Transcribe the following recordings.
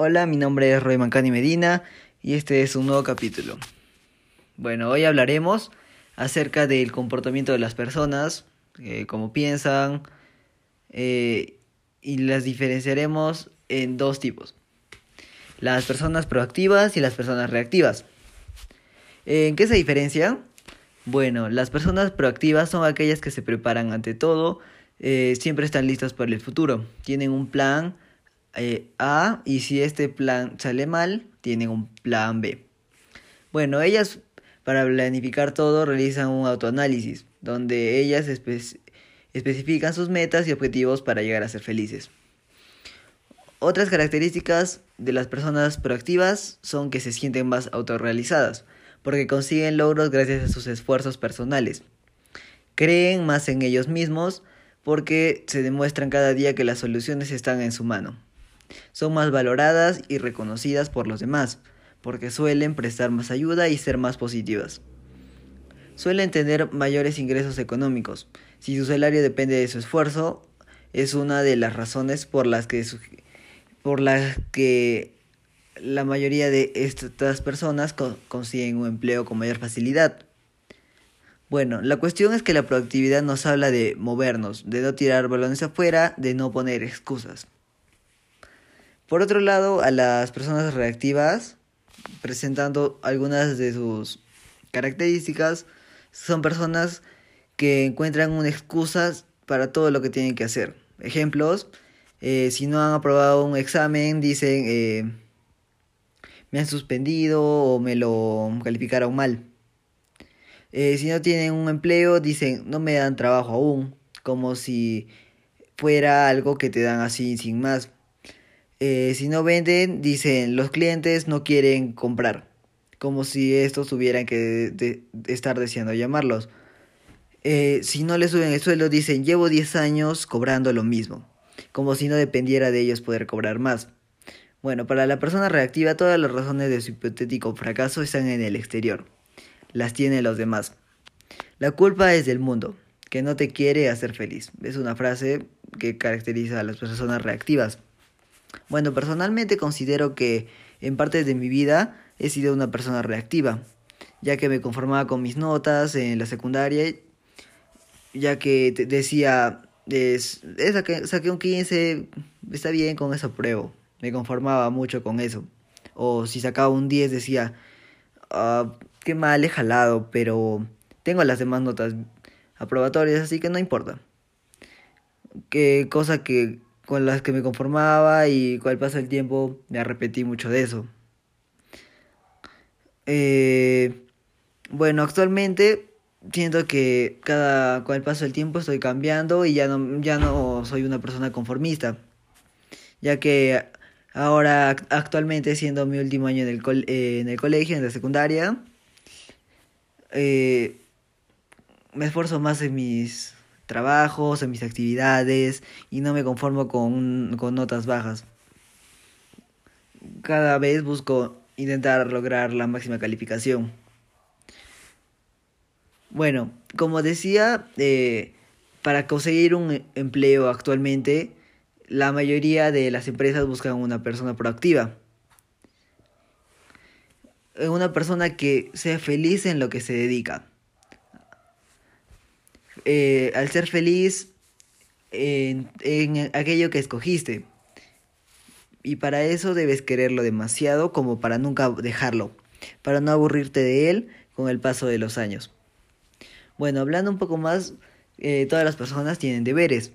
Hola, mi nombre es Roy Mancani Medina y este es un nuevo capítulo. Bueno, hoy hablaremos acerca del comportamiento de las personas, eh, cómo piensan, eh, y las diferenciaremos en dos tipos. Las personas proactivas y las personas reactivas. ¿En qué se diferencia? Bueno, las personas proactivas son aquellas que se preparan ante todo, eh, siempre están listas para el futuro, tienen un plan eh, A y si este plan sale mal, tienen un plan B. Bueno, ellas para planificar todo realizan un autoanálisis, donde ellas especifican sus metas y objetivos para llegar a ser felices. Otras características de las personas proactivas son que se sienten más autorrealizadas, porque consiguen logros gracias a sus esfuerzos personales. Creen más en ellos mismos porque se demuestran cada día que las soluciones están en su mano. Son más valoradas y reconocidas por los demás, porque suelen prestar más ayuda y ser más positivas. Suelen tener mayores ingresos económicos. Si su salario depende de su esfuerzo, es una de las razones por las que, por las que la mayoría de estas personas consiguen un empleo con mayor facilidad. Bueno, la cuestión es que la productividad nos habla de movernos, de no tirar balones afuera, de no poner excusas. Por otro lado, a las personas reactivas, presentando algunas de sus características, son personas que encuentran una excusa para todo lo que tienen que hacer. Ejemplos, eh, si no han aprobado un examen, dicen eh, me han suspendido o me lo calificaron mal. Eh, si no tienen un empleo, dicen no me dan trabajo aún, como si fuera algo que te dan así sin más. Eh, si no venden, dicen los clientes no quieren comprar, como si estos tuvieran que estar deseando llamarlos. Eh, si no le suben el sueldo, dicen llevo 10 años cobrando lo mismo, como si no dependiera de ellos poder cobrar más. Bueno, para la persona reactiva todas las razones de su hipotético fracaso están en el exterior. Las tienen los demás. La culpa es del mundo, que no te quiere hacer feliz. Es una frase que caracteriza a las personas reactivas. Bueno, personalmente considero que en parte de mi vida he sido una persona reactiva, ya que me conformaba con mis notas en la secundaria, ya que decía, es, saqué, un 15, está bien con eso pruebo, me conformaba mucho con eso. O si sacaba un 10 decía, ah, qué mal he jalado, pero tengo las demás notas aprobatorias, así que no importa. Qué cosa que con las que me conformaba y con el paso del tiempo me arrepentí mucho de eso. Eh, bueno, actualmente siento que cada con el paso del tiempo estoy cambiando y ya no ya no soy una persona conformista, ya que ahora actualmente siendo mi último año en el, eh, en el colegio, en la secundaria, eh, me esfuerzo más en mis trabajos, en mis actividades y no me conformo con, con notas bajas. Cada vez busco intentar lograr la máxima calificación. Bueno, como decía, eh, para conseguir un empleo actualmente, la mayoría de las empresas buscan una persona proactiva. Una persona que sea feliz en lo que se dedica. Eh, al ser feliz en, aquello que escogiste. Y para eso debes quererlo demasiado como para nunca dejarlo, para no aburrirte de él con el paso de los años. Bueno, hablando un poco más, eh, todas las personas tienen deberes.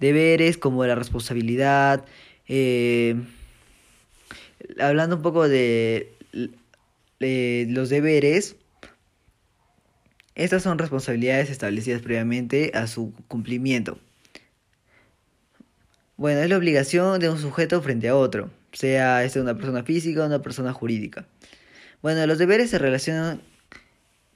Deberes como la responsabilidad. Eh, hablando un poco de los deberes, estas son responsabilidades establecidas previamente a su cumplimiento. Bueno, es la obligación de un sujeto frente a otro, sea este una persona física o una persona jurídica. Bueno, los deberes se relacionan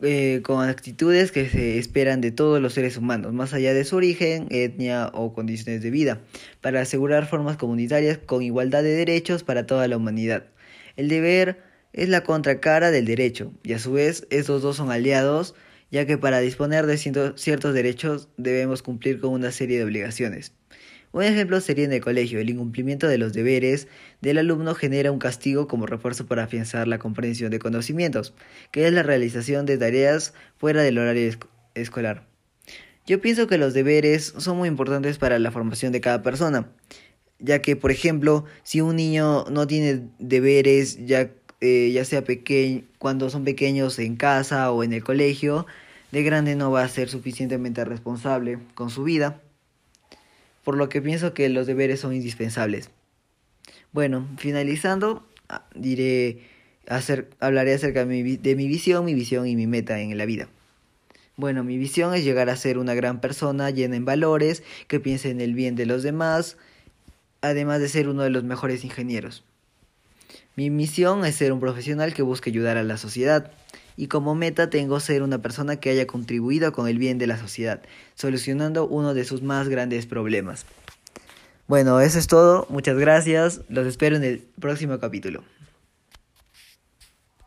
eh, con actitudes que se esperan de todos los seres humanos, más allá de su origen, etnia o condiciones de vida, para asegurar formas comunitarias con igualdad de derechos para toda la humanidad. El deber es la contracara del derecho, y a su vez estos dos son aliados ya que para disponer de ciertos derechos debemos cumplir con una serie de obligaciones. Un ejemplo sería en el colegio, el incumplimiento de los deberes del alumno genera un castigo como refuerzo para afianzar la comprensión de conocimientos, que es la realización de tareas fuera del horario escolar. Yo pienso que los deberes son muy importantes para la formación de cada persona, ya que, por ejemplo, si un niño no tiene deberes, ya, eh, ya sea pequeño, cuando son pequeños en casa o en el colegio, de grande no va a ser suficientemente responsable con su vida, por lo que pienso que los deberes son indispensables. Bueno, finalizando, ah, diré, hacer, hablaré acerca de mi, de mi visión, mi visión y mi meta en la vida. Bueno, mi visión es llegar a ser una gran persona llena en valores, que piense en el bien de los demás, además de ser uno de los mejores ingenieros. Mi misión es ser un profesional que busque ayudar a la sociedad y como meta tengo ser una persona que haya contribuido con el bien de la sociedad, solucionando uno de sus más grandes problemas. Bueno, eso es todo, muchas gracias, los espero en el próximo capítulo.